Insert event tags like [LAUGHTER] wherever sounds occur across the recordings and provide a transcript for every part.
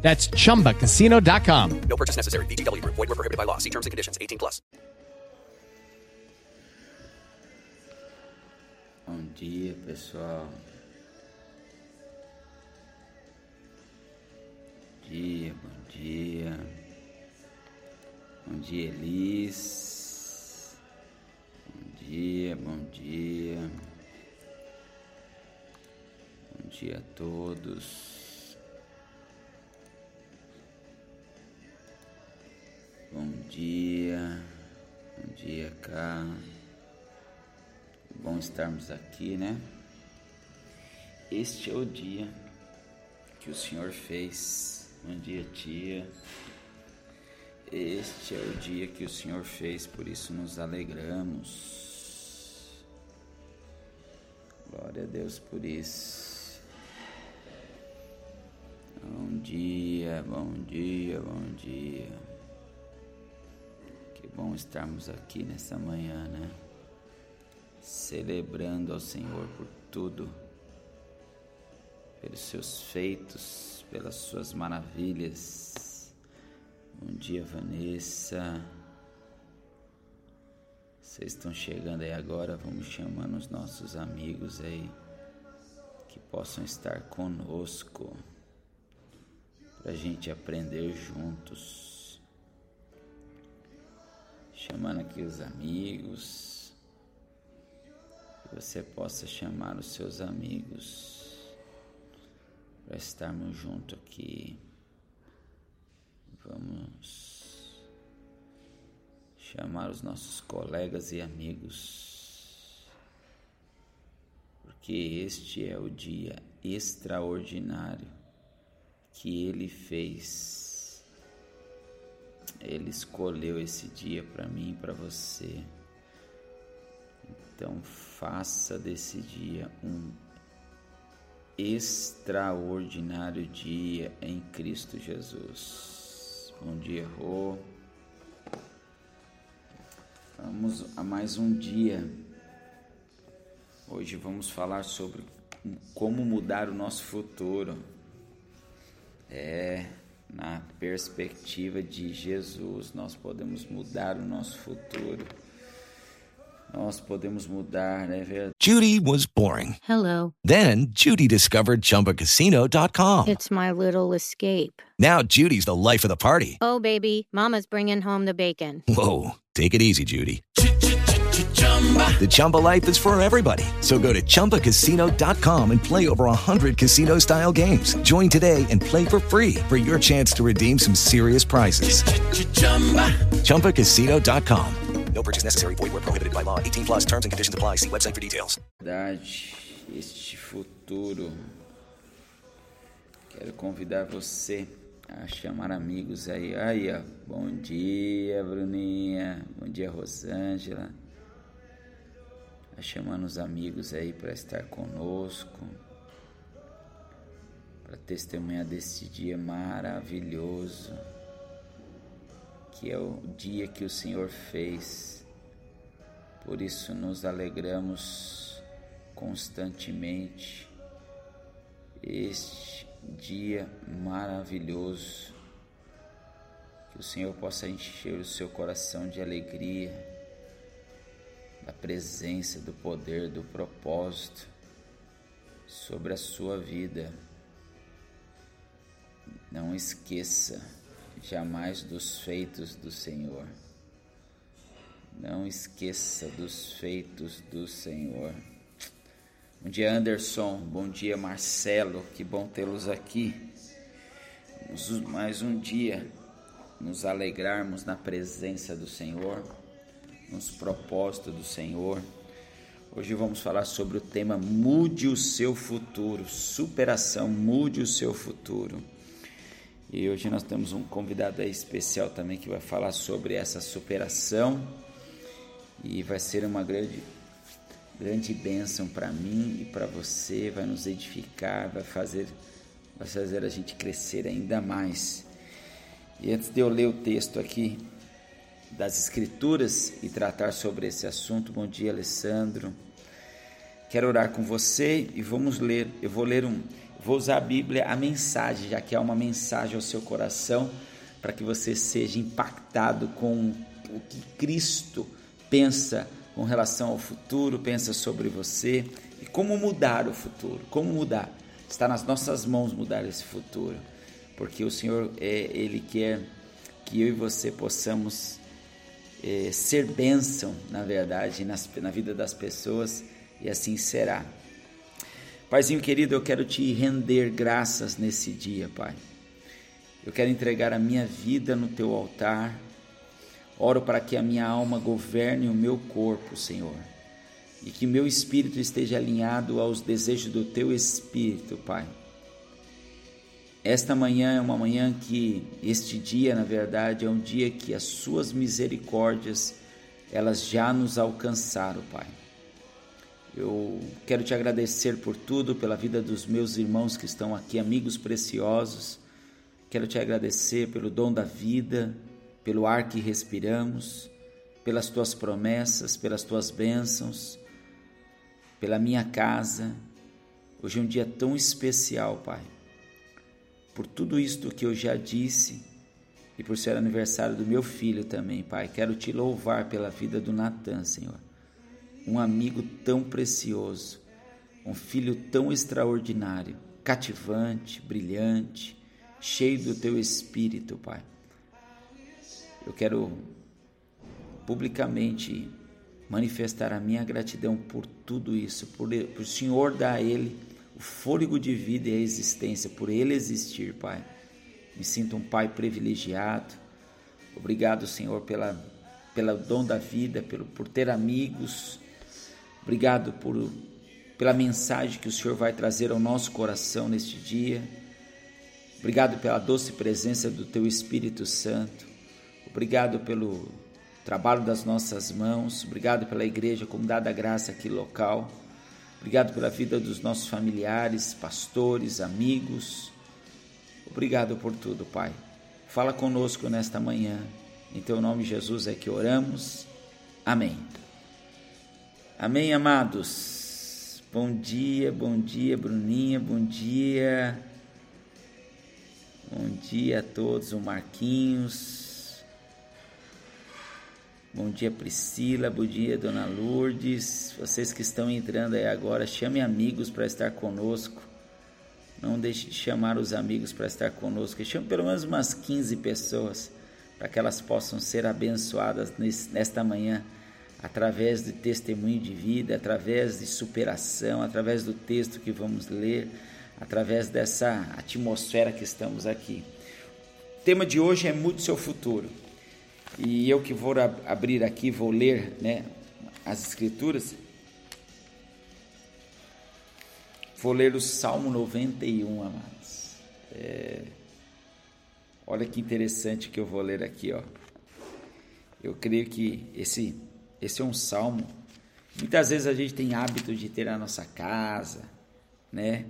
That's chumbacasino.com. No purchase necessary. VGW Group. Void were prohibited by law. See terms and conditions. 18 plus. Bom dia, pessoal. Bom dia, bom dia. Bom dia, Elis. Bom dia, bom dia. Bom dia a todos. Bom dia, bom dia, cá. Bom estarmos aqui, né? Este é o dia que o Senhor fez. Bom dia, tia. Este é o dia que o Senhor fez, por isso nos alegramos. Glória a Deus por isso. Bom dia, bom dia, bom dia. Que bom estarmos aqui nessa manhã, né? Celebrando ao Senhor por tudo, pelos seus feitos, pelas suas maravilhas. Bom dia, Vanessa. Vocês estão chegando aí agora, vamos chamando os nossos amigos aí que possam estar conosco para a gente aprender juntos chamando aqui os amigos, que você possa chamar os seus amigos para estarmos juntos aqui. Vamos chamar os nossos colegas e amigos, porque este é o dia extraordinário que Ele fez ele escolheu esse dia para mim e para você. Então faça desse dia um extraordinário dia em Cristo Jesus. Bom dia, Rô. Vamos a mais um dia. Hoje vamos falar sobre como mudar o nosso futuro. É, na perspectiva de Jesus, nós podemos mudar o nosso futuro. Nós podemos mudar, né, verdade? Judy was boring. Hello. Then Judy discovered ChumbaCasino.com. It's my little escape. Now Judy's the life of the party. Oh, baby, Mama's bringing home the bacon. Whoa, take it easy, Judy. The Chumba life is for everybody. So go to ChumbaCasino.com and play over 100 casino style games. Join today and play for free for your chance to redeem some serious prizes. ChumbaCasino.com. No purchase necessary. Void were prohibited by law. 18 plus terms and conditions apply. See website for details. Verdade, este futuro. Quero convidar você a chamar amigos aí. Aí, ó. Bom dia, Bruninha. Bom dia, Rosângela chamando os amigos aí para estar conosco, para testemunhar desse dia maravilhoso, que é o dia que o Senhor fez. Por isso nos alegramos constantemente. Este dia maravilhoso, que o Senhor possa encher o seu coração de alegria da presença, do poder, do propósito sobre a sua vida. Não esqueça jamais dos feitos do Senhor. Não esqueça dos feitos do Senhor. Bom dia, Anderson. Bom dia, Marcelo. Que bom tê-los aqui. Mais um dia nos alegrarmos na presença do Senhor nos propósitos do Senhor. Hoje vamos falar sobre o tema Mude o seu futuro, superação, mude o seu futuro. E hoje nós temos um convidado especial também que vai falar sobre essa superação e vai ser uma grande grande bênção para mim e para você, vai nos edificar, vai fazer vai fazer a gente crescer ainda mais. E antes de eu ler o texto aqui das escrituras e tratar sobre esse assunto, bom dia, Alessandro. Quero orar com você e vamos ler. Eu vou ler um Vou usar a Bíblia, a mensagem, já que é uma mensagem ao seu coração, para que você seja impactado com o que Cristo pensa com relação ao futuro, pensa sobre você e como mudar o futuro, como mudar. Está nas nossas mãos mudar esse futuro, porque o Senhor, é, Ele quer que eu e você possamos é, ser bênção, na verdade, nas, na vida das pessoas, e assim será. Paizinho querido, eu quero te render graças nesse dia, Pai. Eu quero entregar a minha vida no teu altar. Oro para que a minha alma governe o meu corpo, Senhor, e que meu espírito esteja alinhado aos desejos do teu espírito, Pai. Esta manhã é uma manhã que este dia, na verdade, é um dia que as suas misericórdias elas já nos alcançaram, Pai. Eu quero te agradecer por tudo, pela vida dos meus irmãos que estão aqui, amigos preciosos. Quero te agradecer pelo dom da vida, pelo ar que respiramos, pelas tuas promessas, pelas tuas bênçãos, pela minha casa. Hoje é um dia tão especial, Pai. Por tudo isto que eu já disse e por ser aniversário do meu filho também, Pai. Quero te louvar pela vida do Natan, Senhor um amigo tão precioso, um filho tão extraordinário, cativante, brilhante, cheio do teu espírito, Pai. Eu quero publicamente manifestar a minha gratidão por tudo isso, por, por o Senhor dar a Ele o fôlego de vida e a existência, por Ele existir, Pai. Me sinto um Pai privilegiado. Obrigado, Senhor, pela, pelo dom da vida, pelo, por ter amigos Obrigado por, pela mensagem que o Senhor vai trazer ao nosso coração neste dia. Obrigado pela doce presença do Teu Espírito Santo. Obrigado pelo trabalho das nossas mãos. Obrigado pela igreja, como dada graça aqui local. Obrigado pela vida dos nossos familiares, pastores, amigos. Obrigado por tudo, Pai. Fala conosco nesta manhã. Em Teu nome, Jesus, é que oramos. Amém. Amém, amados? Bom dia, bom dia, Bruninha, bom dia. Bom dia a todos, o Marquinhos. Bom dia, Priscila. Bom dia, Dona Lourdes. Vocês que estão entrando aí agora, chame amigos para estar conosco. Não deixe de chamar os amigos para estar conosco. Chame pelo menos umas 15 pessoas para que elas possam ser abençoadas nesta manhã através de testemunho de vida, através de superação, através do texto que vamos ler, através dessa atmosfera que estamos aqui. O tema de hoje é Mude seu futuro. E eu que vou abrir aqui, vou ler né, as escrituras. Vou ler o Salmo 91, amados. É, olha que interessante que eu vou ler aqui, ó. Eu creio que esse esse é um salmo. Muitas vezes a gente tem hábito de ter na nossa casa, né?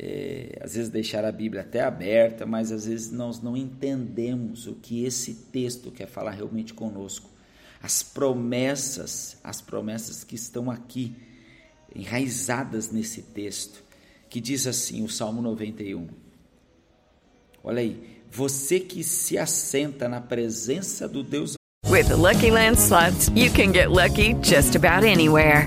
É, às vezes deixar a Bíblia até aberta, mas às vezes nós não entendemos o que esse texto quer falar realmente conosco. As promessas, as promessas que estão aqui, enraizadas nesse texto, que diz assim, o Salmo 91. Olha aí, você que se assenta na presença do Deus With the Lucky Land slots, you can get lucky just about anywhere.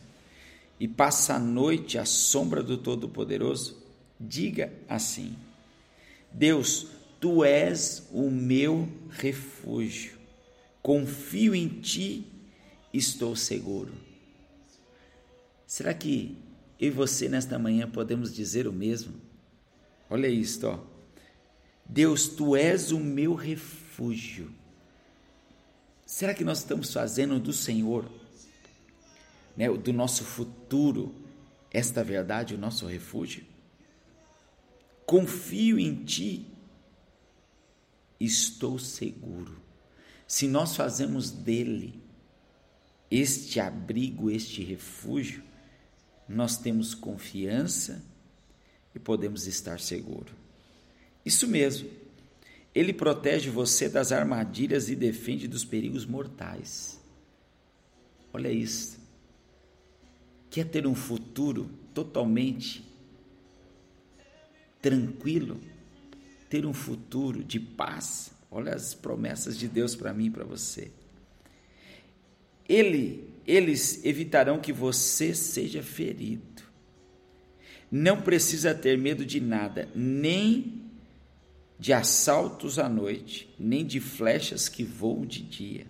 E passa a noite à sombra do Todo-Poderoso. Diga assim: Deus, Tu és o meu refúgio. Confio em ti, estou seguro. Será que eu e você nesta manhã podemos dizer o mesmo? Olha isto, ó. Deus, tu és o meu refúgio. Será que nós estamos fazendo do Senhor, né, do nosso futuro, esta verdade, o nosso refúgio? Confio em Ti, estou seguro. Se nós fazemos dele este abrigo, este refúgio, nós temos confiança e podemos estar seguros. Isso mesmo. Ele protege você das armadilhas e defende dos perigos mortais. Olha isso. Quer ter um futuro totalmente tranquilo? Ter um futuro de paz? Olha as promessas de Deus para mim e para você. Ele, eles evitarão que você seja ferido. Não precisa ter medo de nada, nem de assaltos à noite, nem de flechas que voam de dia,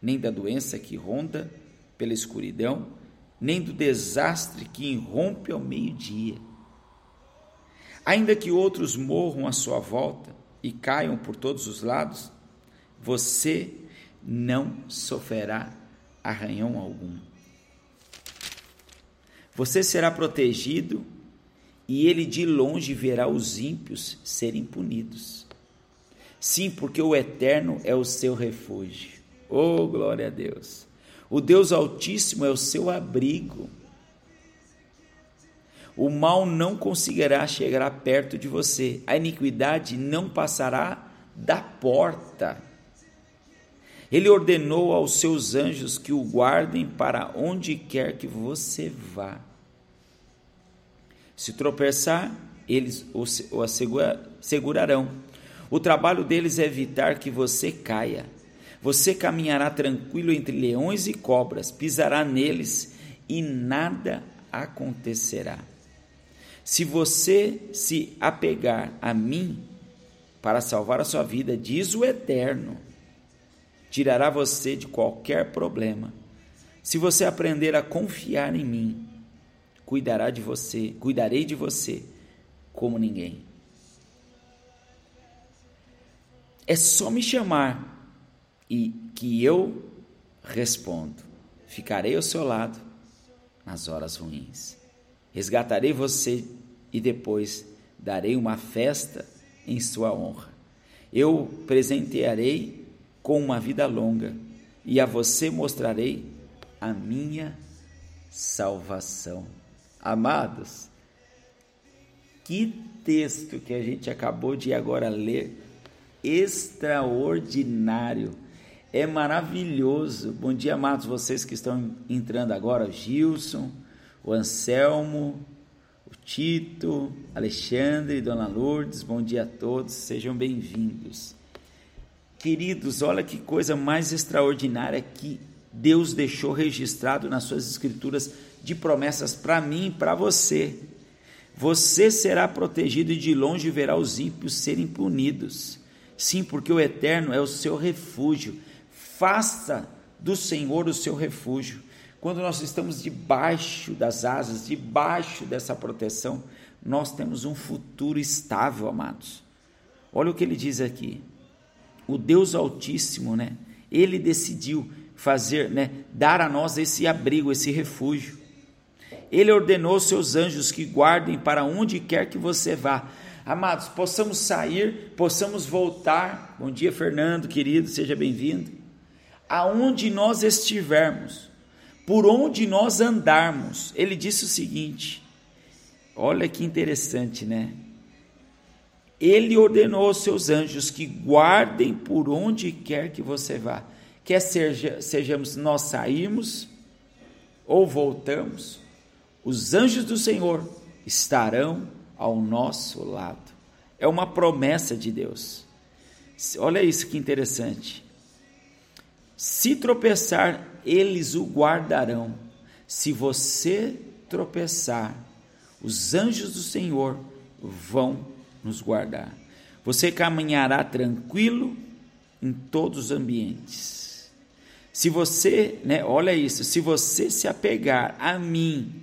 nem da doença que ronda pela escuridão, nem do desastre que irrompe ao meio-dia. Ainda que outros morram à sua volta e caiam por todos os lados, você não sofrerá arranhão algum. Você será protegido e ele de longe verá os ímpios serem punidos. Sim, porque o Eterno é o seu refúgio. Oh, glória a Deus! O Deus Altíssimo é o seu abrigo. O mal não conseguirá chegar perto de você, a iniquidade não passará da porta. Ele ordenou aos seus anjos que o guardem para onde quer que você vá. Se tropeçar, eles o segurarão. O trabalho deles é evitar que você caia. Você caminhará tranquilo entre leões e cobras, pisará neles e nada acontecerá. Se você se apegar a mim para salvar a sua vida, diz o Eterno, tirará você de qualquer problema. Se você aprender a confiar em mim, cuidará de você, cuidarei de você como ninguém. É só me chamar e que eu respondo. Ficarei ao seu lado nas horas ruins. Resgatarei você e depois darei uma festa em sua honra. Eu presentearei com uma vida longa e a você mostrarei a minha salvação. Amados, que texto que a gente acabou de agora ler, extraordinário, é maravilhoso. Bom dia, amados, vocês que estão entrando agora, o Gilson, o Anselmo, o Tito, Alexandre, Dona Lourdes, bom dia a todos, sejam bem-vindos. Queridos, olha que coisa mais extraordinária que Deus deixou registrado nas suas escrituras de promessas para mim e para você. Você será protegido e de longe verá os ímpios serem punidos. Sim, porque o Eterno é o seu refúgio. Faça do Senhor o seu refúgio. Quando nós estamos debaixo das asas, debaixo dessa proteção, nós temos um futuro estável, amados. Olha o que ele diz aqui. O Deus Altíssimo, né? Ele decidiu fazer, né, dar a nós esse abrigo, esse refúgio. Ele ordenou seus anjos que guardem para onde quer que você vá. Amados, possamos sair, possamos voltar. Bom dia, Fernando, querido, seja bem-vindo. Aonde nós estivermos, por onde nós andarmos. Ele disse o seguinte: olha que interessante, né? Ele ordenou aos seus anjos que guardem por onde quer que você vá. Quer seja, sejamos nós sairmos ou voltamos, os anjos do Senhor estarão ao nosso lado. É uma promessa de Deus. Olha isso que interessante. Se tropeçar, eles o guardarão. Se você tropeçar, os anjos do Senhor vão nos guardar. Você caminhará tranquilo em todos os ambientes. Se você, né, olha isso, se você se apegar a mim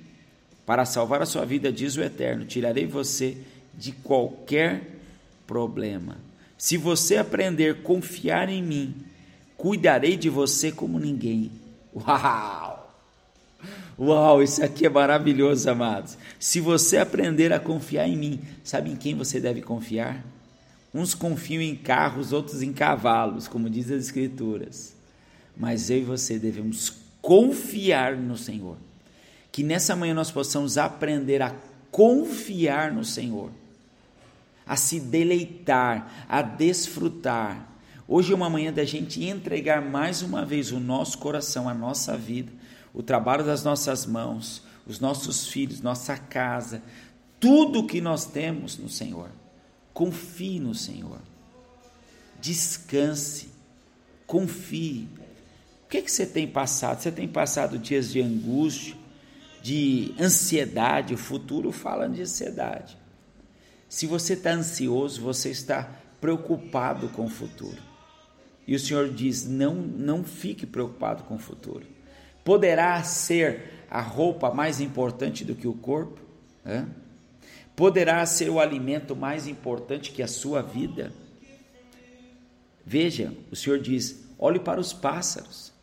para salvar a sua vida, diz o Eterno, tirarei você de qualquer problema. Se você aprender a confiar em mim, cuidarei de você como ninguém. Uau! Uau, isso aqui é maravilhoso, amados. Se você aprender a confiar em mim, sabe em quem você deve confiar? Uns confiam em carros, outros em cavalos, como diz as Escrituras. Mas eu e você devemos confiar no Senhor. Que nessa manhã nós possamos aprender a confiar no Senhor, a se deleitar, a desfrutar. Hoje é uma manhã da gente entregar mais uma vez o nosso coração, a nossa vida, o trabalho das nossas mãos, os nossos filhos, nossa casa, tudo que nós temos no Senhor. Confie no Senhor. Descanse. Confie. O que, é que você tem passado? Você tem passado dias de angústia, de ansiedade? O futuro fala de ansiedade. Se você está ansioso, você está preocupado com o futuro. E o Senhor diz: não, não fique preocupado com o futuro. Poderá ser a roupa mais importante do que o corpo? Hã? Poderá ser o alimento mais importante que a sua vida? Veja, o Senhor diz: olhe para os pássaros.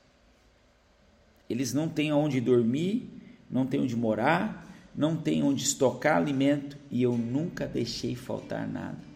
Eles não têm onde dormir, não têm onde morar, não têm onde estocar alimento e eu nunca deixei faltar nada.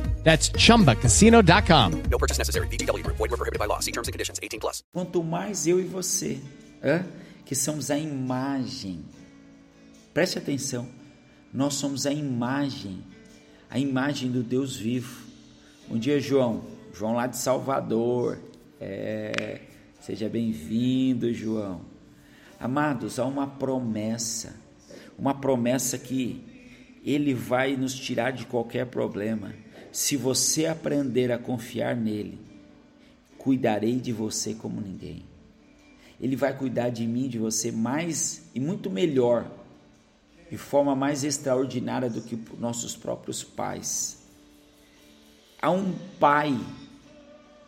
That's chumbacasino.com. No purchase necessary. VGW Group. Void were prohibited by law. See terms and conditions. 18 plus. Quanto mais eu e você, hã? que somos a imagem. Preste atenção. Nós somos a imagem, a imagem do Deus vivo. Bom dia, João. João lá de Salvador. É, seja bem-vindo, João. Amados, há uma promessa, uma promessa que ele vai nos tirar de qualquer problema. Se você aprender a confiar nele, cuidarei de você como ninguém. Ele vai cuidar de mim, de você mais e muito melhor, de forma mais extraordinária do que nossos próprios pais. Há um pai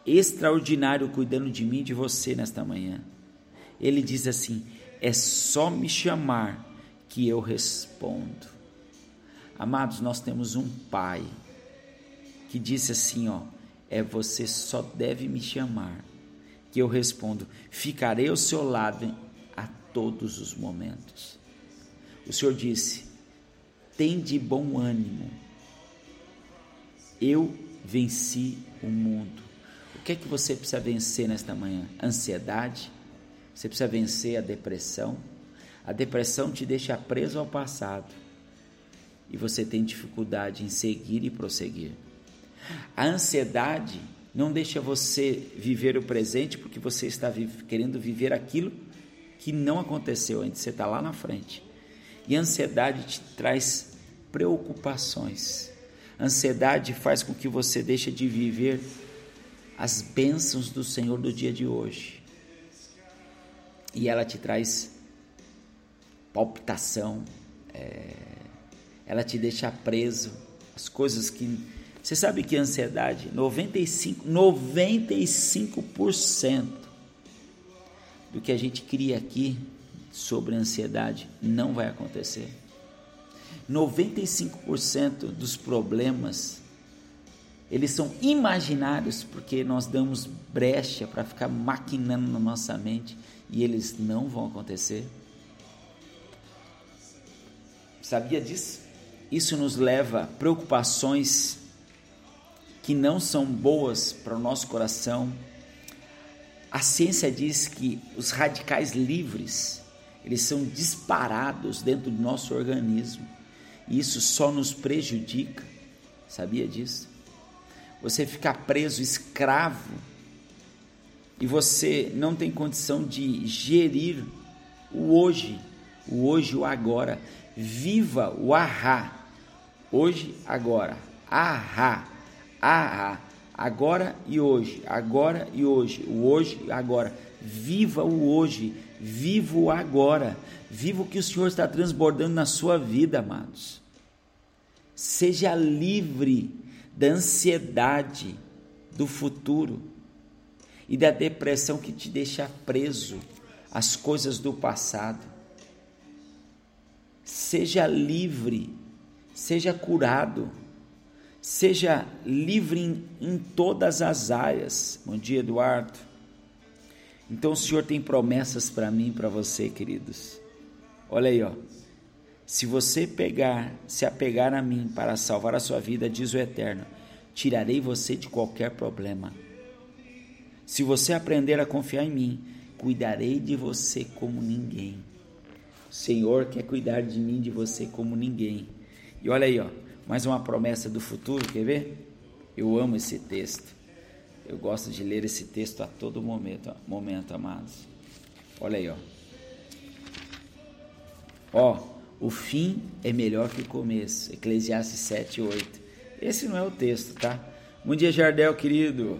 extraordinário cuidando de mim e de você nesta manhã. Ele diz assim: é só me chamar que eu respondo. Amados, nós temos um pai que disse assim, ó, é você só deve me chamar, que eu respondo, ficarei ao seu lado a todos os momentos. O Senhor disse: tem de bom ânimo. Eu venci o mundo. O que é que você precisa vencer nesta manhã? Ansiedade? Você precisa vencer a depressão? A depressão te deixa preso ao passado e você tem dificuldade em seguir e prosseguir. A ansiedade não deixa você viver o presente porque você está querendo viver aquilo que não aconteceu antes, você está lá na frente. E a ansiedade te traz preocupações. A ansiedade faz com que você deixe de viver as bênçãos do Senhor do dia de hoje. E ela te traz palpitação, é, ela te deixa preso às coisas que você sabe que a ansiedade, 95, 95% do que a gente cria aqui sobre a ansiedade não vai acontecer. 95% dos problemas eles são imaginários porque nós damos brecha para ficar maquinando na nossa mente e eles não vão acontecer. Sabia disso? Isso nos leva a preocupações que não são boas para o nosso coração. A ciência diz que os radicais livres, eles são disparados dentro do nosso organismo. E isso só nos prejudica. Sabia disso? Você ficar preso, escravo, e você não tem condição de gerir o hoje, o hoje, o agora. Viva o ahá. Hoje, agora. Ahá. Ahá. Agora e hoje. Agora e hoje. O hoje e agora. Viva o hoje. Viva o agora. Viva o que o Senhor está transbordando na sua vida, amados. Seja livre da ansiedade do futuro e da depressão que te deixa preso às coisas do passado. Seja livre, seja curado, seja livre em, em todas as áreas. Bom dia, Eduardo. Então o Senhor tem promessas para mim e para você, queridos. Olha aí, ó. Se você pegar, se apegar a mim para salvar a sua vida, diz o Eterno, tirarei você de qualquer problema. Se você aprender a confiar em mim, cuidarei de você como ninguém. O Senhor quer cuidar de mim, de você como ninguém. E olha aí, ó, mais uma promessa do futuro, quer ver? Eu amo esse texto. Eu gosto de ler esse texto a todo momento, momento, amados. Olha aí, ó. Ó, o fim é melhor que o começo. Eclesiastes 7, 8. Esse não é o texto, tá? Bom dia, Jardel, querido.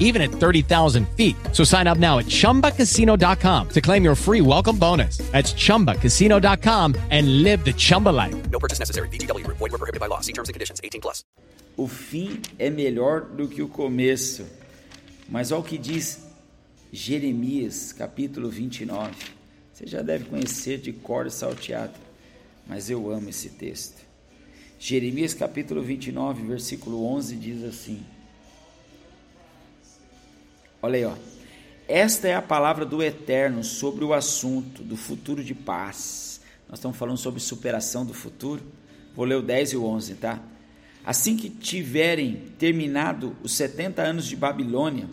even at 30,000 feet. So sign up now at chumbacasino.com to claim your free welcome bonus. That's chumbacasino.com and live the Chumba life. No purchase necessary. VGW Group. Void were prohibited by law. See terms and conditions. 18 plus. O fim é melhor do que o começo. Mas olha o que diz Jeremias, capítulo 29. Você já deve conhecer de cor e salteado, mas eu amo esse texto. Jeremias, capítulo 29, versículo 11 diz assim: Olha aí, ó. Esta é a palavra do Eterno sobre o assunto do futuro de paz. Nós estamos falando sobre superação do futuro. Vou ler o 10 e o 11, tá? Assim que tiverem terminado os 70 anos de Babilônia,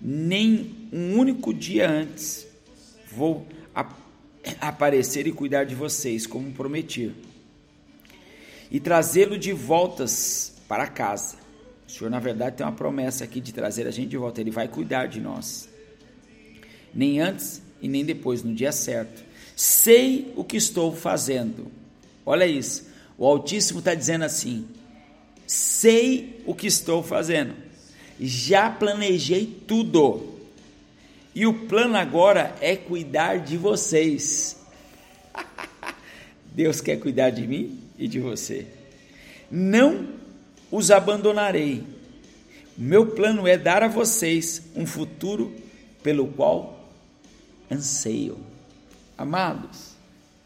nem um único dia antes vou ap aparecer e cuidar de vocês, como prometi, e trazê-lo de voltas para casa. O Senhor, na verdade, tem uma promessa aqui de trazer a gente de volta. Ele vai cuidar de nós. Nem antes e nem depois, no dia certo. Sei o que estou fazendo. Olha isso. O Altíssimo está dizendo assim: sei o que estou fazendo. Já planejei tudo. E o plano agora é cuidar de vocês. [LAUGHS] Deus quer cuidar de mim e de você. Não os abandonarei. Meu plano é dar a vocês um futuro pelo qual anseiam. Amados,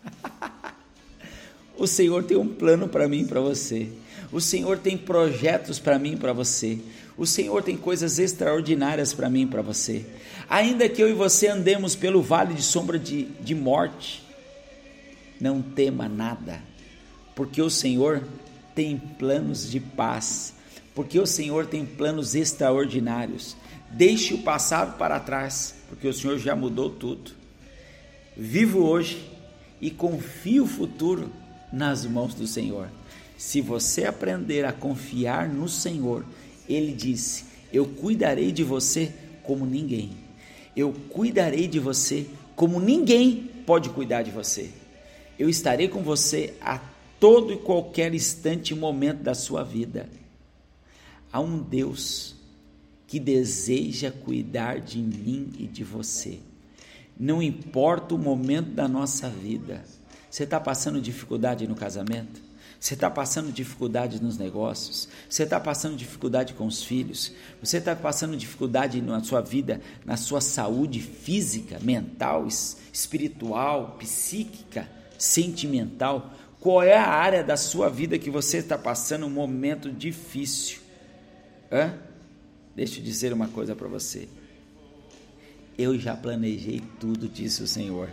[LAUGHS] o Senhor tem um plano para mim e para você. O Senhor tem projetos para mim e para você. O Senhor tem coisas extraordinárias para mim e para você. Ainda que eu e você andemos pelo vale de sombra de, de morte, não tema nada, porque o Senhor tem planos de paz, porque o Senhor tem planos extraordinários. Deixe o passado para trás, porque o Senhor já mudou tudo. Vivo hoje e confie o futuro nas mãos do Senhor. Se você aprender a confiar no Senhor, Ele disse: Eu cuidarei de você como ninguém. Eu cuidarei de você como ninguém pode cuidar de você. Eu estarei com você a todo e qualquer instante e momento da sua vida. Há um Deus que deseja cuidar de mim e de você. Não importa o momento da nossa vida, Você está passando dificuldade no casamento? Você está passando dificuldade nos negócios? Você está passando dificuldade com os filhos? Você está passando dificuldade na sua vida, na sua saúde física, mental, espiritual, psíquica, sentimental? Qual é a área da sua vida que você está passando um momento difícil? Hã? Deixa eu dizer uma coisa para você. Eu já planejei tudo, disse o Senhor.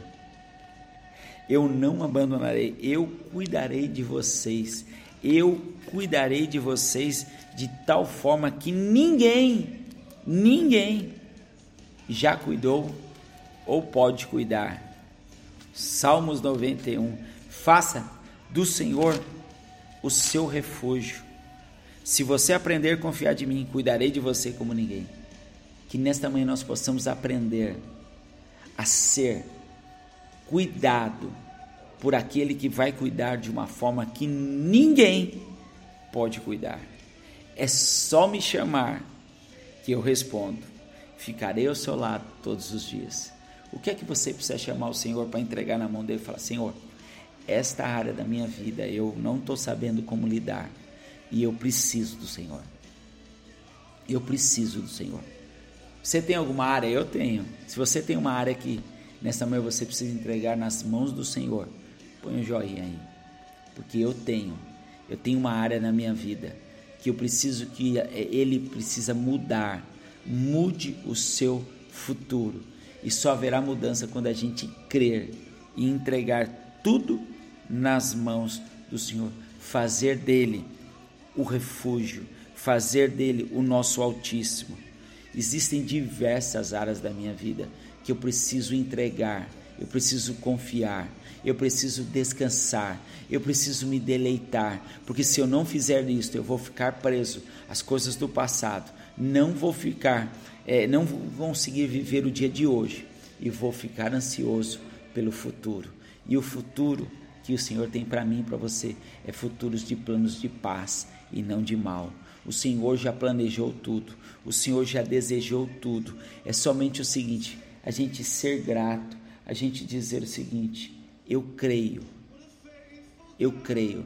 Eu não abandonarei, eu cuidarei de vocês. Eu cuidarei de vocês de tal forma que ninguém, ninguém já cuidou ou pode cuidar. Salmos 91. Faça do Senhor o seu refúgio. Se você aprender a confiar de mim, cuidarei de você como ninguém. Que nesta manhã nós possamos aprender a ser cuidado por aquele que vai cuidar de uma forma que ninguém pode cuidar. É só me chamar que eu respondo. Ficarei ao seu lado todos os dias. O que é que você precisa chamar o Senhor para entregar na mão dele e falar: Senhor, esta área da minha vida eu não estou sabendo como lidar e eu preciso do Senhor. Eu preciso do Senhor. Você tem alguma área? Eu tenho. Se você tem uma área que nessa manhã você precisa entregar nas mãos do Senhor, põe um joinha aí. Porque eu tenho. Eu tenho uma área na minha vida que eu preciso que é, ele precisa mudar. Mude o seu futuro. E só haverá mudança quando a gente crer e entregar tudo nas mãos do Senhor. Fazer dele o refúgio, fazer dele o nosso Altíssimo. Existem diversas áreas da minha vida que eu preciso entregar, eu preciso confiar, eu preciso descansar, eu preciso me deleitar, porque se eu não fizer isso, eu vou ficar preso às coisas do passado, não vou ficar, é, não vou conseguir viver o dia de hoje e vou ficar ansioso pelo futuro. E o futuro que o Senhor tem para mim e para você é futuros de planos de paz e não de mal. O Senhor já planejou tudo, o Senhor já desejou tudo. É somente o seguinte: a gente ser grato, a gente dizer o seguinte: eu creio, eu creio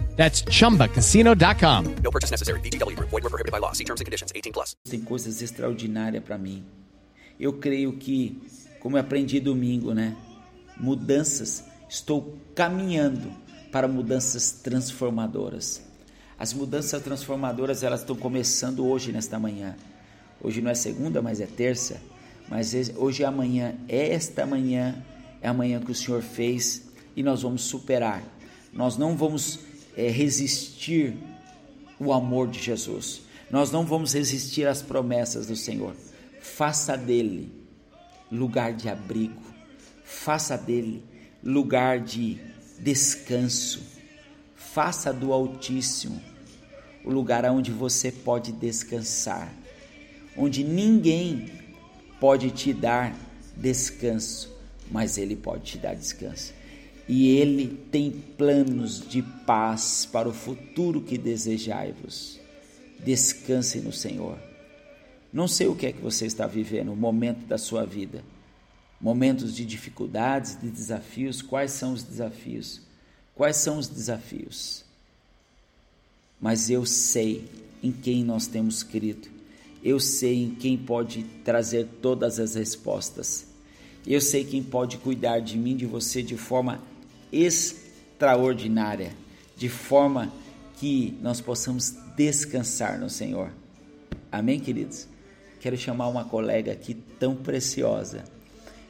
That's chumbacasino.com. No purchase necessary. VGW Group. Void were prohibited by law. See terms and conditions. 18 plus. Tem coisas extraordinárias para mim. Eu creio que, como eu aprendi domingo, né? Mudanças. Estou caminhando para mudanças transformadoras. As mudanças transformadoras elas estão começando hoje nesta manhã. Hoje não é segunda, mas é terça. Mas hoje é amanhã. Esta manhã é a manhã que o Senhor fez e nós vamos superar. Nós não vamos é, resistir o amor de Jesus. Nós não vamos resistir às promessas do Senhor. Faça dele lugar de abrigo. Faça dele lugar de descanso. Faça do Altíssimo o lugar onde você pode descansar, onde ninguém pode te dar descanso, mas ele pode te dar descanso e Ele tem planos de paz para o futuro que desejai-vos. Descanse no Senhor. Não sei o que é que você está vivendo, o momento da sua vida. Momentos de dificuldades, de desafios. Quais são os desafios? Quais são os desafios? Mas eu sei em quem nós temos crido. Eu sei em quem pode trazer todas as respostas. Eu sei quem pode cuidar de mim, de você de forma extraordinária, de forma que nós possamos descansar no Senhor. Amém, queridos? Quero chamar uma colega aqui tão preciosa,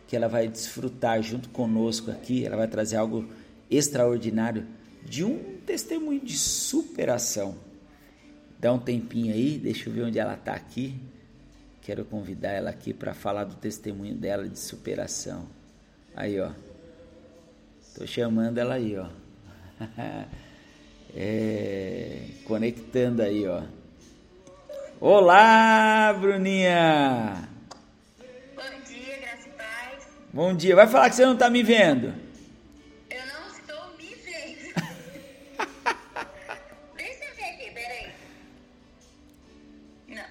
que ela vai desfrutar junto conosco aqui, ela vai trazer algo extraordinário de um testemunho de superação. Dá um tempinho aí, deixa eu ver onde ela está aqui. Quero convidar ela aqui para falar do testemunho dela de superação. Aí, ó. Tô chamando ela aí, ó. [LAUGHS] É... conectando aí, ó. Olá, Bruninha! Bom dia, graça e paz. Bom dia. Vai falar que você não tá me vendo. Eu não estou me vendo. [LAUGHS] Deixa eu ver aqui, peraí. Não.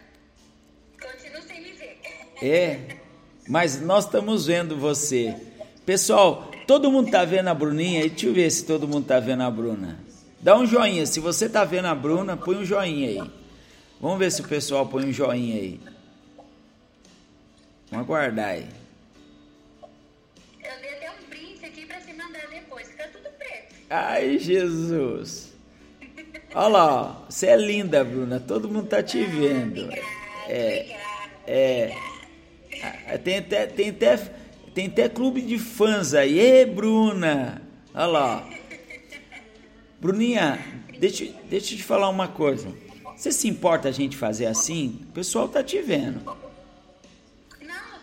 Continuo sem me ver. É, mas nós estamos vendo você. Pessoal, todo mundo tá vendo a Bruninha? Deixa eu ver se todo mundo tá vendo a Bruna. Dá um joinha. Se você tá vendo a Bruna, põe um joinha aí. Vamos ver se o pessoal põe um joinha aí. Vamos aguardar aí. Eu dei até um print aqui pra te mandar depois. Fica tudo preto. Ai, Jesus. Olha lá, ó. você é linda, Bruna. Todo mundo tá te vendo. É, é. Ah, Tem até, tem até, tem até clube de fãs aí. Ê, Bruna. Olha lá. Bruninha, deixa, deixa eu te falar uma coisa. Você se importa a gente fazer assim? O pessoal tá te vendo. Não,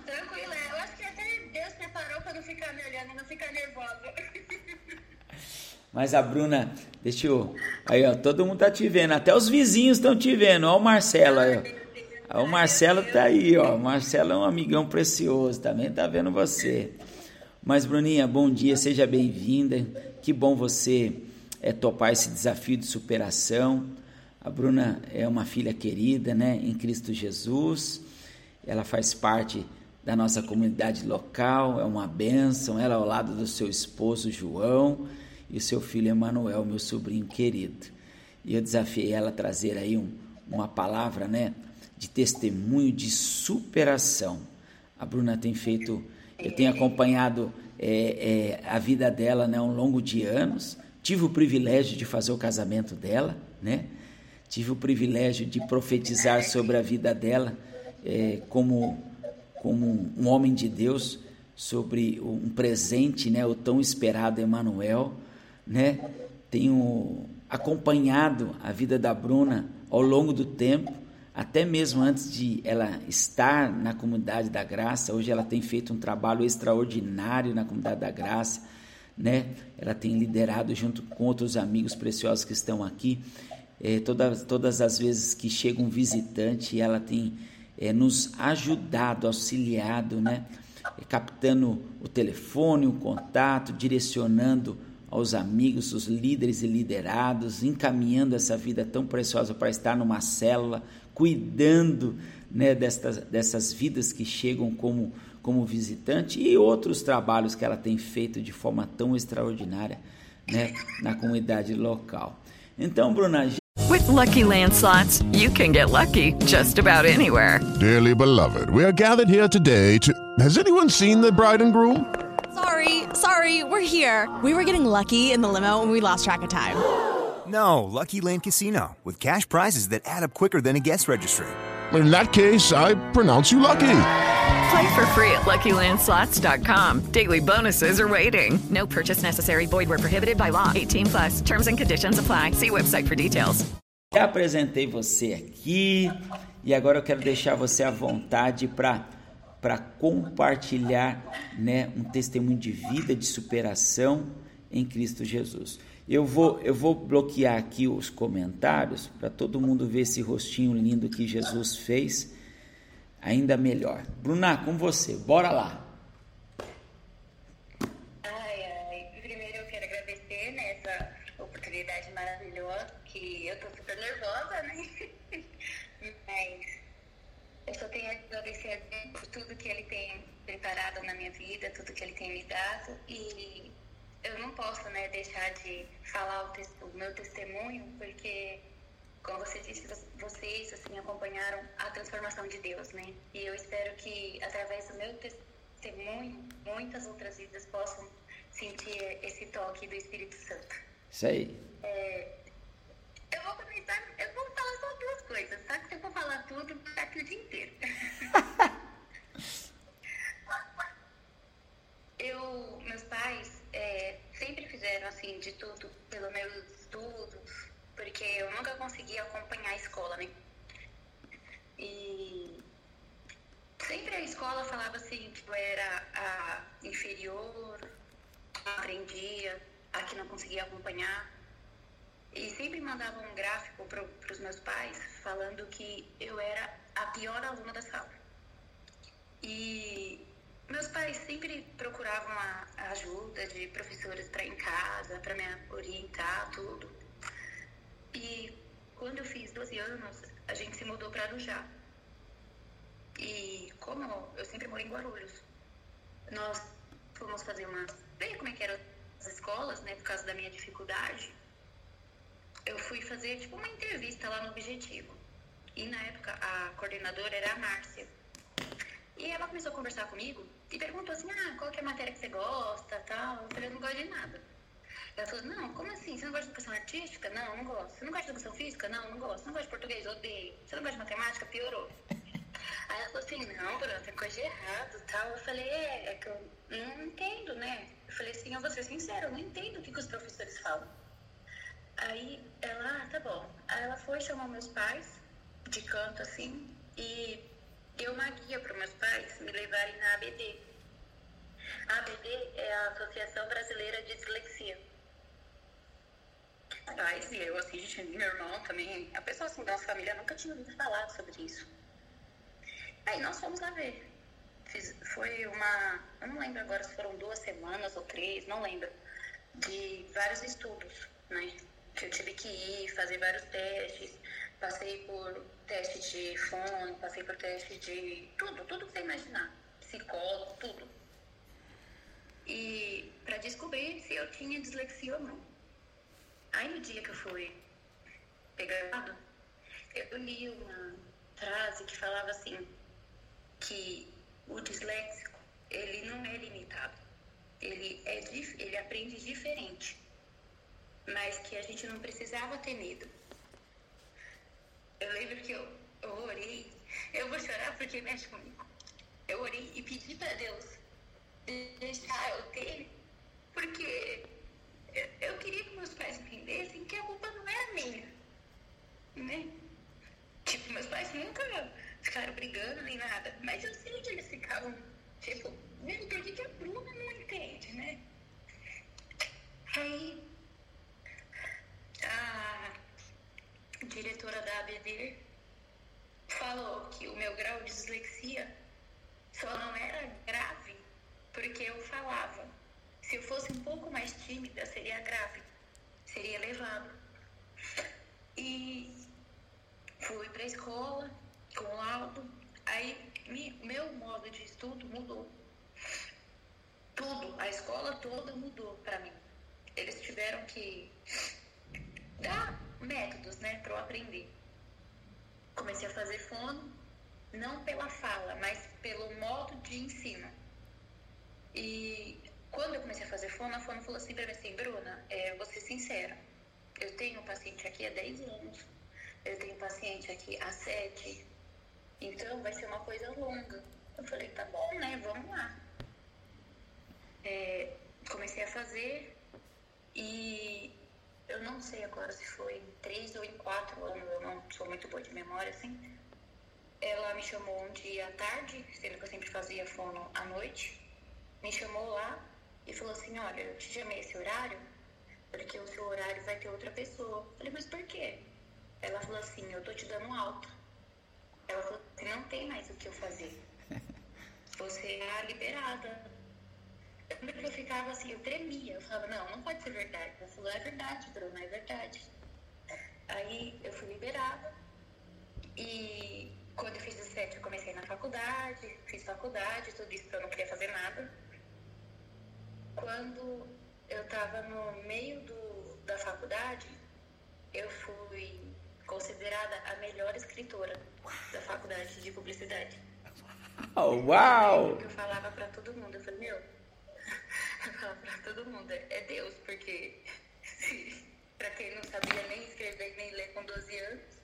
tranquilo. Eu acho que até Deus preparou pra não ficar me olhando não ficar nervosa. [LAUGHS] Mas a Bruna, deixa eu. Aí, ó, todo mundo tá te vendo. Até os vizinhos estão te vendo. Ó, o Marcelo aí, ó. O Marcelo tá aí, ó. O Marcelo é um amigão precioso, também tá vendo você. Mas, Bruninha, bom dia, seja bem-vinda. Que bom você é, topar esse desafio de superação. A Bruna é uma filha querida, né, em Cristo Jesus. Ela faz parte da nossa comunidade local, é uma bênção. Ela ao lado do seu esposo João e seu filho Emanuel, meu sobrinho querido. E eu desafiei ela a trazer aí um, uma palavra, né, de testemunho de superação. A Bruna tem feito, eu tenho acompanhado é, é, a vida dela, né, ao longo de anos. Tive o privilégio de fazer o casamento dela, né? Tive o privilégio de profetizar sobre a vida dela é, como, como um homem de Deus, sobre um presente, né, o tão esperado Emanuel, né? Tenho acompanhado a vida da Bruna ao longo do tempo, até mesmo antes de ela estar na comunidade da Graça. Hoje ela tem feito um trabalho extraordinário na comunidade da Graça, né? Ela tem liderado junto com outros amigos preciosos que estão aqui. É, todas, todas as vezes que chega um visitante, ela tem é, nos ajudado, auxiliado, né? É, captando o telefone, o contato, direcionando aos amigos, os líderes e liderados, encaminhando essa vida tão preciosa para estar numa célula, cuidando né, destas, dessas vidas que chegam como, como visitante e outros trabalhos que ela tem feito de forma tão extraordinária né, na comunidade local. Então, Bruna, With Lucky Land slots, you can get lucky just about anywhere. Dearly beloved, we are gathered here today to. Has anyone seen the bride and groom? Sorry, sorry, we're here. We were getting lucky in the limo and we lost track of time. No, Lucky Land Casino, with cash prizes that add up quicker than a guest registry. In that case, I pronounce you lucky. Play for free at LuckyLandSlots.com. Daily bonuses are waiting. No purchase necessary. Void where prohibited by law. 18 plus. Terms and conditions apply. See website for details. já apresentei você aqui e agora eu quero deixar você à vontade para para compartilhar, né, um testemunho de vida, de superação em Cristo Jesus. Eu vou eu vou bloquear aqui os comentários para todo mundo ver esse rostinho lindo que Jesus fez ainda melhor. Bruna, com você. Bora lá. Ai, ai. Primeiro eu quero agradecer nessa oportunidade maravilhosa, que eu tô super nervosa, né? [LAUGHS] Mas eu só tenho a agradecer a Deus por tudo que Ele tem preparado na minha vida, tudo que Ele tem me dado. E eu não posso, né, deixar de falar o, o meu testemunho, porque, como você disse, vo- vocês, assim, acompanharam a transformação de Deus, né? E eu espero que, através do meu testemunho, muitas outras vidas possam sentir esse toque do Espírito Santo. Isso aí. É, eu vou começar, eu vou falar só duas coisas, tá? Se eu for falar tudo, vou ficar aqui o dia inteiro. [LAUGHS] eu, meus pais é, sempre fizeram assim de tudo pelos meus estudos, porque eu nunca consegui acompanhar a escola, né? E sempre a escola falava assim que eu era a inferior, não aprendia, a que não conseguia acompanhar. E sempre mandava um gráfico para os meus pais falando que eu era a pior aluna da sala. E meus pais sempre procuravam a ajuda de professores para em casa, para me orientar, tudo. E quando eu fiz 12 anos, a gente se mudou para Arujá. E como eu sempre morei em Guarulhos, nós fomos fazer uma. Ver como é que eram as escolas, né, por causa da minha dificuldade. Eu fui fazer tipo uma entrevista lá no Objetivo. E na época a coordenadora era a Márcia. E ela começou a conversar comigo e perguntou assim: ah, qual que é a matéria que você gosta tal. Eu falei: eu não gosto de nada. Ela falou: não, como assim? Você não gosta de educação artística? Não, não gosto. Você não gosta de educação física? Não, não gosto. Você não gosta de português? Odeio. Você não gosta de matemática? Piorou. [LAUGHS] Aí ela falou assim: não, Bruno, tem coisa de errado tal. Eu falei: é, é que eu não entendo, né? Eu falei assim: eu vou ser sincera, eu não entendo o que, que os professores falam. Aí ela, ah, tá bom. Aí ela foi chamar meus pais de canto assim e deu uma guia para meus pais me levarem na ABD. A ABD é a Associação Brasileira de Dislexia. Pais e eu, assim, gente, meu irmão também, a pessoa assim da nossa família nunca tinha ouvido falar sobre isso. Aí nós fomos lá ver. Fiz, foi uma, eu não lembro agora se foram duas semanas ou três, não lembro, de vários estudos, né? Que eu tive que ir, fazer vários testes, passei por teste de fone, passei por teste de tudo, tudo que você imaginar, psicólogo, tudo. E para descobrir se eu tinha dislexia ou não. Aí no dia que eu fui pegado, eu li uma frase que falava assim, que o disléxico, ele não é limitado. Ele, é, ele aprende diferente. Mas que a gente não precisava ter medo. Eu lembro que eu, eu orei, eu vou chorar porque mexe comigo. Eu orei e pedi para Deus deixar eu ter, porque eu, eu, queria que meus pais entendessem que a culpa não era minha. Né? Tipo, meus pais nunca ficaram brigando nem nada, mas eu sei que eles ficavam, tipo, vendo por que, que a Bruna não entende, né? Aí a diretora da ABD falou que o meu grau de dislexia só não era grave porque eu falava. Se eu fosse um pouco mais tímida, seria grave, seria elevado. E fui para a escola com o laudo, aí mi, meu modo de estudo mudou. Tudo, a escola toda mudou para mim. Eles tiveram que dar métodos, né, para eu aprender. Comecei a fazer fono, não pela fala, mas pelo modo de ensino. E quando eu comecei a fazer fono, a fono falou assim para mim assim, Bruna, é, vou ser sincera, eu tenho um paciente aqui há 10 anos, eu tenho um paciente aqui há 7, então vai ser uma coisa longa. Eu falei, tá bom, né, vamos lá. É, comecei a fazer e eu não sei agora se foi em três ou em quatro anos, eu não sou muito boa de memória, assim. Ela me chamou um dia à tarde, sendo que eu sempre fazia fono à noite. Me chamou lá e falou assim, olha, eu te chamei esse horário porque o seu horário vai ter outra pessoa. Eu falei, mas por quê? Ela falou assim, eu tô te dando alta. Ela falou assim, não tem mais o que eu fazer. [LAUGHS] Você é liberada eu lembro que eu ficava assim, eu tremia. Eu falava, não, não pode ser verdade. Ela falou, é verdade, Bruna, é verdade. Aí eu fui liberada. E quando eu fiz 17, eu comecei na faculdade, fiz faculdade, tudo isso porque eu não queria fazer nada. Quando eu estava no meio do, da faculdade, eu fui considerada a melhor escritora da faculdade de publicidade. Oh, [LAUGHS] uau! Eu falava para todo mundo, eu falei, meu, falar pra todo mundo, é Deus, porque [LAUGHS] pra quem não sabia nem escrever nem ler com 12 anos,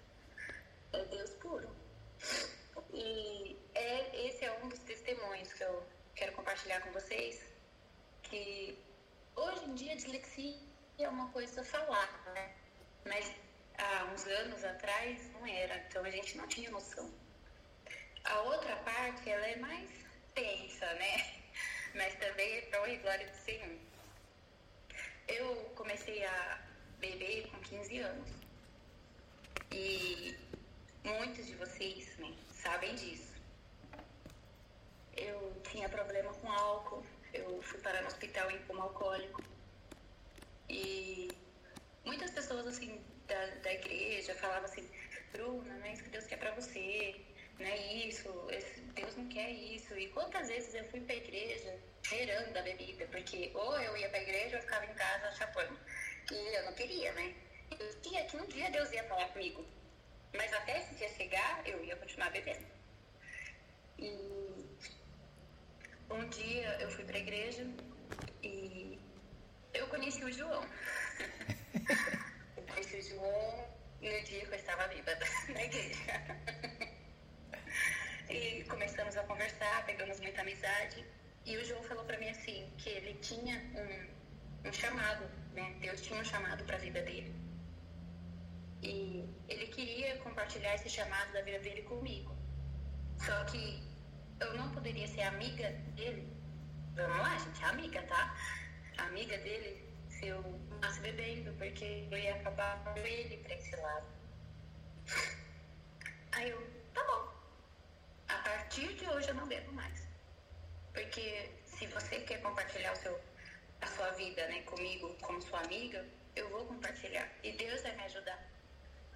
é Deus puro. E é, esse é um dos testemunhos que eu quero compartilhar com vocês, que hoje em dia dislexia é uma coisa falada, né? Mas há uns anos atrás não era, então a gente não tinha noção. A outra parte, ela é mais tensa, né? Mas também é para o glória do Senhor. Eu comecei a beber com 15 anos. E muitos de vocês né, sabem disso. Eu tinha problema com álcool, eu fui parar no hospital em coma alcoólico. E muitas pessoas assim da, da igreja falavam assim, Bruna, não é isso que Deus quer pra você, não é isso, esse, Deus não quer isso. E quantas vezes eu fui pra igreja cheirando a bebida, porque ou eu ia pra igreja ou eu ficava em casa chapando. E eu não queria, né? Eu tinha que um dia Deus ia falar comigo. Mas até esse dia chegar, eu ia continuar bebendo. E um dia eu fui pra igreja e eu conheci o João. [LAUGHS] eu conheci o João no dia que eu estava bêbada [LAUGHS] na igreja. E começamos a conversar, pegamos muita amizade. E o João falou para mim assim, que ele tinha um, um chamado, né? Deus tinha um chamado para a vida dele. E ele queria compartilhar esse chamado da vida dele comigo. Só que eu não poderia ser amiga dele. Vamos lá, gente, amiga, tá? Amiga dele se eu fosse bebendo, porque eu ia acabar com ele pra esse lado. Aí eu, tá bom. A partir de hoje eu não bebo mais. Porque se você quer compartilhar o seu, a sua vida né, comigo, como sua amiga, eu vou compartilhar. E Deus vai me ajudar.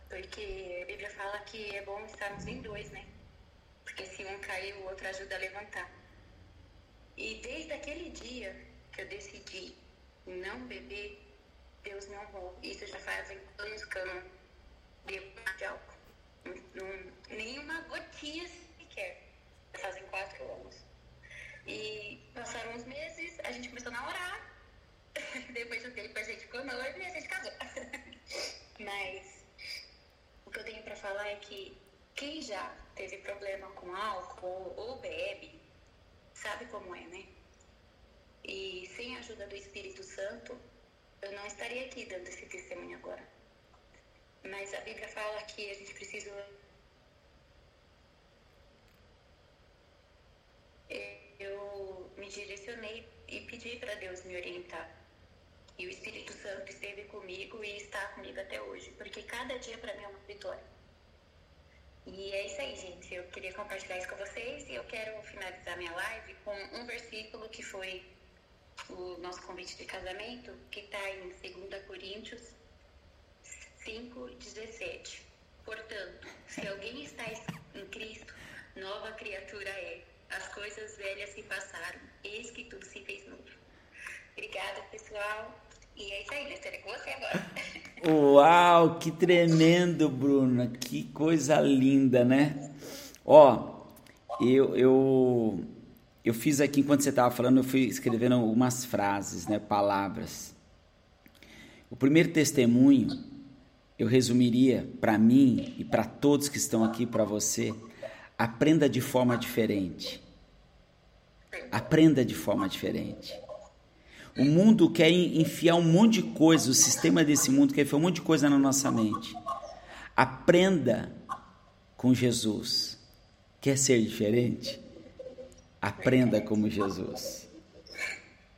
Porque a Bíblia fala que é bom estarmos em dois, né? Porque se um cair, o outro ajuda a levantar. E desde aquele dia que eu decidi não beber, Deus não vou. Isso já fazem anos que eu não bebo de álcool. Nenhuma gotinha sequer. Já fazem quatro anos. E passaram uns meses, a gente começou a namorar. [LAUGHS] Depois de um tempo a gente ficou noivo e a gente casou. [LAUGHS] Mas o que eu tenho para falar é que quem já teve problema com álcool ou bebe, sabe como é, né? E sem a ajuda do Espírito Santo, eu não estaria aqui dando esse testemunho agora. Mas a Bíblia fala que a gente precisa. Eu me direcionei e pedi para Deus me orientar. E o Espírito Santo esteve comigo e está comigo até hoje, porque cada dia para mim é uma vitória. E é isso aí, gente. Eu queria compartilhar isso com vocês e eu quero finalizar minha live com um versículo que foi o nosso convite de casamento, que está em 2 Coríntios 5,17. Portanto, se alguém está em Cristo, nova criatura é. As coisas velhas se passaram, eis que tudo se fez novo. Obrigada, pessoal. E é isso aí, estarei com você agora. [LAUGHS] Uau, que tremendo, Bruna. Que coisa linda, né? Ó, eu, eu, eu fiz aqui, enquanto você estava falando, eu fui escrevendo algumas frases, né? Palavras. O primeiro testemunho, eu resumiria para mim e para todos que estão aqui, para você, aprenda de forma diferente. Aprenda de forma diferente. O mundo quer enfiar um monte de coisa, o sistema desse mundo quer enfiar um monte de coisa na nossa mente. Aprenda com Jesus. Quer ser diferente? Aprenda como Jesus.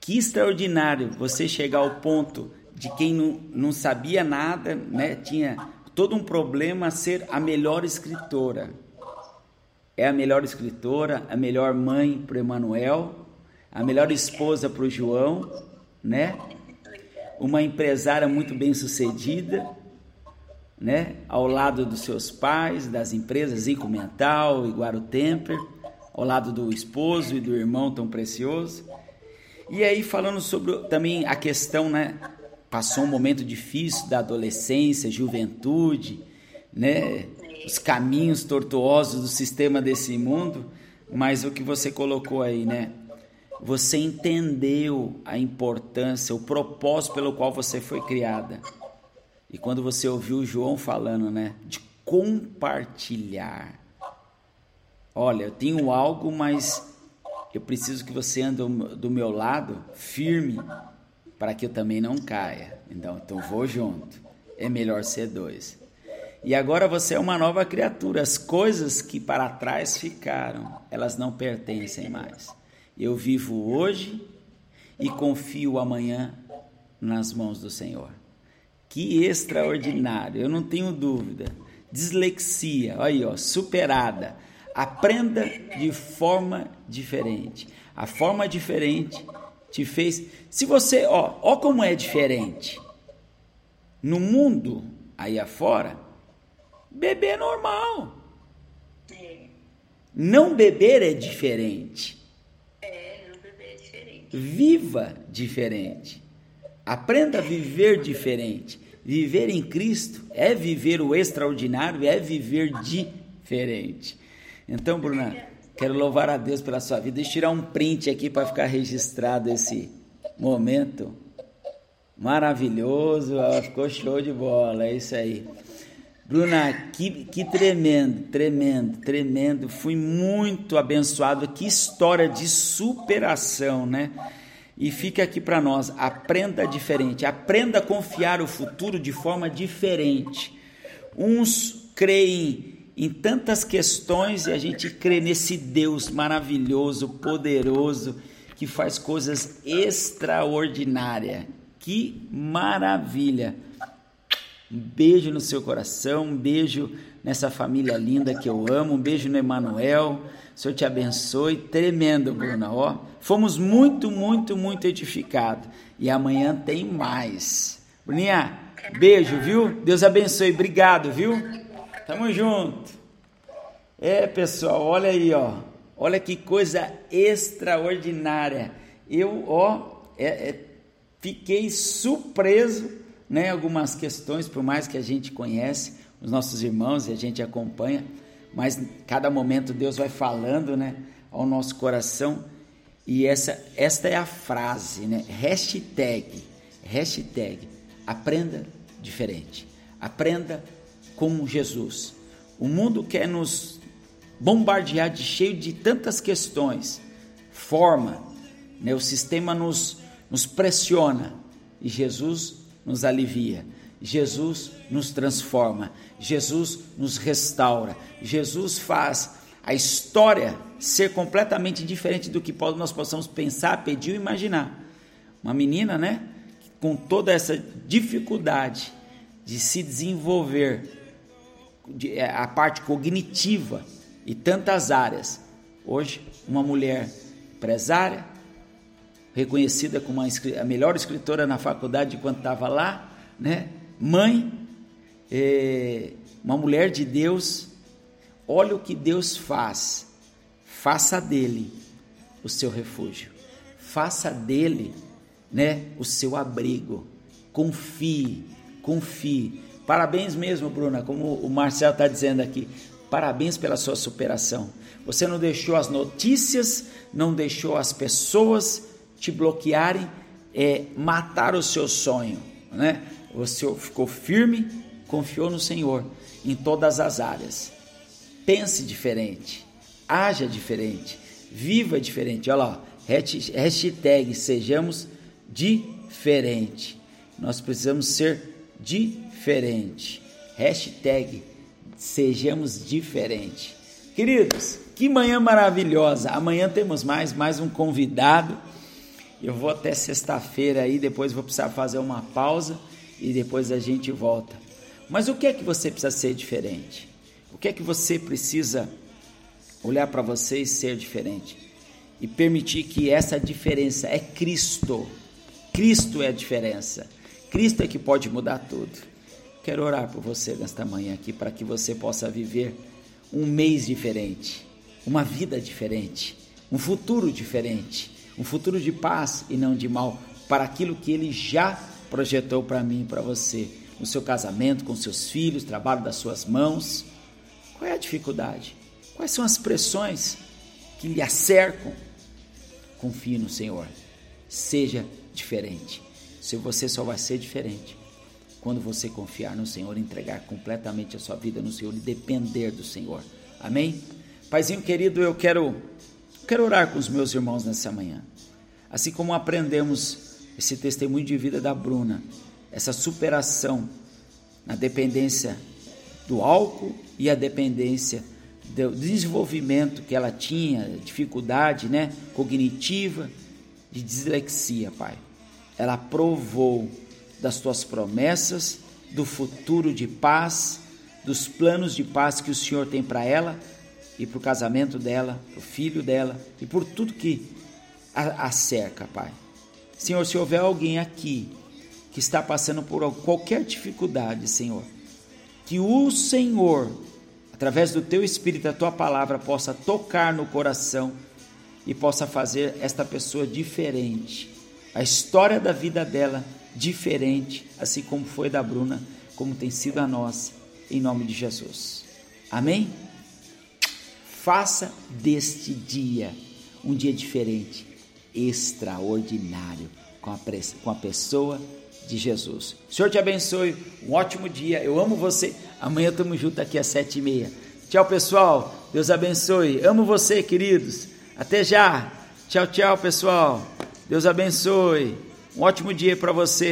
Que extraordinário você chegar ao ponto de quem não, não sabia nada, né? tinha todo um problema, ser a melhor escritora. É a melhor escritora, a melhor mãe para o Emanuel, a melhor esposa para o João, né? Uma empresária muito bem sucedida, né? Ao lado dos seus pais, das empresas Zico Mental e Guaro Temper, ao lado do esposo e do irmão tão precioso. E aí falando sobre também a questão, né? Passou um momento difícil da adolescência, juventude, né? Os caminhos tortuosos do sistema desse mundo, mas o que você colocou aí, né? você entendeu a importância, o propósito pelo qual você foi criada. E quando você ouviu o João falando, né, de compartilhar. Olha, eu tenho algo, mas eu preciso que você ande do meu lado firme para que eu também não caia. Então, então vou junto. É melhor ser dois. E agora você é uma nova criatura. As coisas que para trás ficaram, elas não pertencem mais. Eu vivo hoje e confio amanhã nas mãos do Senhor. Que extraordinário, eu não tenho dúvida. Dislexia, olha aí, ó, superada. Aprenda de forma diferente. A forma diferente te fez. Se você, ó, ó como é diferente. No mundo aí afora, beber é normal. Não beber é diferente. É, não beber é diferente. Viva diferente. Aprenda a viver diferente. Viver em Cristo é viver o extraordinário, é viver diferente. Então, Bruna, quero louvar a Deus pela sua vida. Deixa eu tirar um print aqui para ficar registrado esse momento maravilhoso. ficou show de bola, é isso aí. Bruna, que, que tremendo, tremendo, tremendo. Fui muito abençoado. Que história de superação, né? E fica aqui para nós: aprenda diferente, aprenda a confiar o futuro de forma diferente. Uns creem em tantas questões e a gente crê nesse Deus maravilhoso, poderoso, que faz coisas extraordinárias. Que maravilha! Um beijo no seu coração, um beijo nessa família linda que eu amo, um beijo no Emanuel. O Senhor te abençoe. Tremendo, Bruna. Ó, fomos muito, muito, muito edificados. E amanhã tem mais. Bruninha, beijo, viu? Deus abençoe. Obrigado, viu? Tamo junto. É, pessoal, olha aí, ó. Olha que coisa extraordinária. Eu, ó, é, é, fiquei surpreso né, algumas questões, por mais que a gente conhece os nossos irmãos e a gente acompanha, mas cada momento Deus vai falando, né, ao nosso coração. E essa, esta é a frase, né? Hashtag, hashtag, aprenda diferente. Aprenda com Jesus. O mundo quer nos bombardear de cheio de tantas questões, forma, né? o sistema nos, nos pressiona e Jesus nos alivia. Jesus nos transforma, Jesus nos restaura, Jesus faz a história ser completamente diferente do que nós possamos pensar, pedir ou imaginar. Uma menina, né, com toda essa dificuldade de se desenvolver, é, a parte cognitiva e tantas áreas. Hoje, uma mulher empresária, reconhecida como a melhor escritora na faculdade quando estava lá, né? Mãe, é, uma mulher de Deus. Olha o que Deus faz. Faça dele o seu refúgio. Faça dele, né, o seu abrigo. Confie, confie. Parabéns mesmo, Bruna, como o Marcel está dizendo aqui. Parabéns pela sua superação. Você não deixou as notícias, não deixou as pessoas te bloquearem, é, matar o seu sonho, né? Você ficou firme, confiou no Senhor em todas as áreas. Pense diferente, haja diferente, viva diferente. Olha lá, hashtag sejamos diferente. Nós precisamos ser diferente. Hashtag sejamos diferente. Queridos, que manhã maravilhosa. Amanhã temos mais, mais um convidado. Eu vou até sexta-feira aí, depois vou precisar fazer uma pausa e depois a gente volta. Mas o que é que você precisa ser diferente? O que é que você precisa olhar para você e ser diferente? E permitir que essa diferença é Cristo. Cristo é a diferença. Cristo é que pode mudar tudo. Quero orar por você nesta manhã aqui para que você possa viver um mês diferente, uma vida diferente, um futuro diferente um futuro de paz e não de mal, para aquilo que Ele já projetou para mim e para você, no seu casamento, com seus filhos, trabalho das suas mãos. Qual é a dificuldade? Quais são as pressões que lhe acercam? Confie no Senhor. Seja diferente. Se você só vai ser diferente quando você confiar no Senhor, entregar completamente a sua vida no Senhor e depender do Senhor. Amém? Paizinho querido, eu quero quero orar com os meus irmãos nessa manhã. Assim como aprendemos esse testemunho de vida da Bruna, essa superação na dependência do álcool e a dependência do desenvolvimento que ela tinha, dificuldade, né, cognitiva, de dislexia, Pai. Ela provou das tuas promessas, do futuro de paz, dos planos de paz que o Senhor tem para ela e para o casamento dela, para o filho dela e por tudo que a, a cerca, Pai. Senhor, se houver alguém aqui que está passando por qualquer dificuldade, Senhor, que o Senhor, através do teu Espírito, a tua palavra, possa tocar no coração e possa fazer esta pessoa diferente, a história da vida dela diferente, assim como foi da Bruna, como tem sido a nossa, em nome de Jesus. Amém? Faça deste dia um dia diferente, extraordinário, com a, com a pessoa de Jesus. O Senhor te abençoe, um ótimo dia. Eu amo você. Amanhã estamos juntos aqui às sete e meia. Tchau, pessoal. Deus abençoe. Amo você, queridos. Até já. Tchau, tchau, pessoal. Deus abençoe. Um ótimo dia para você.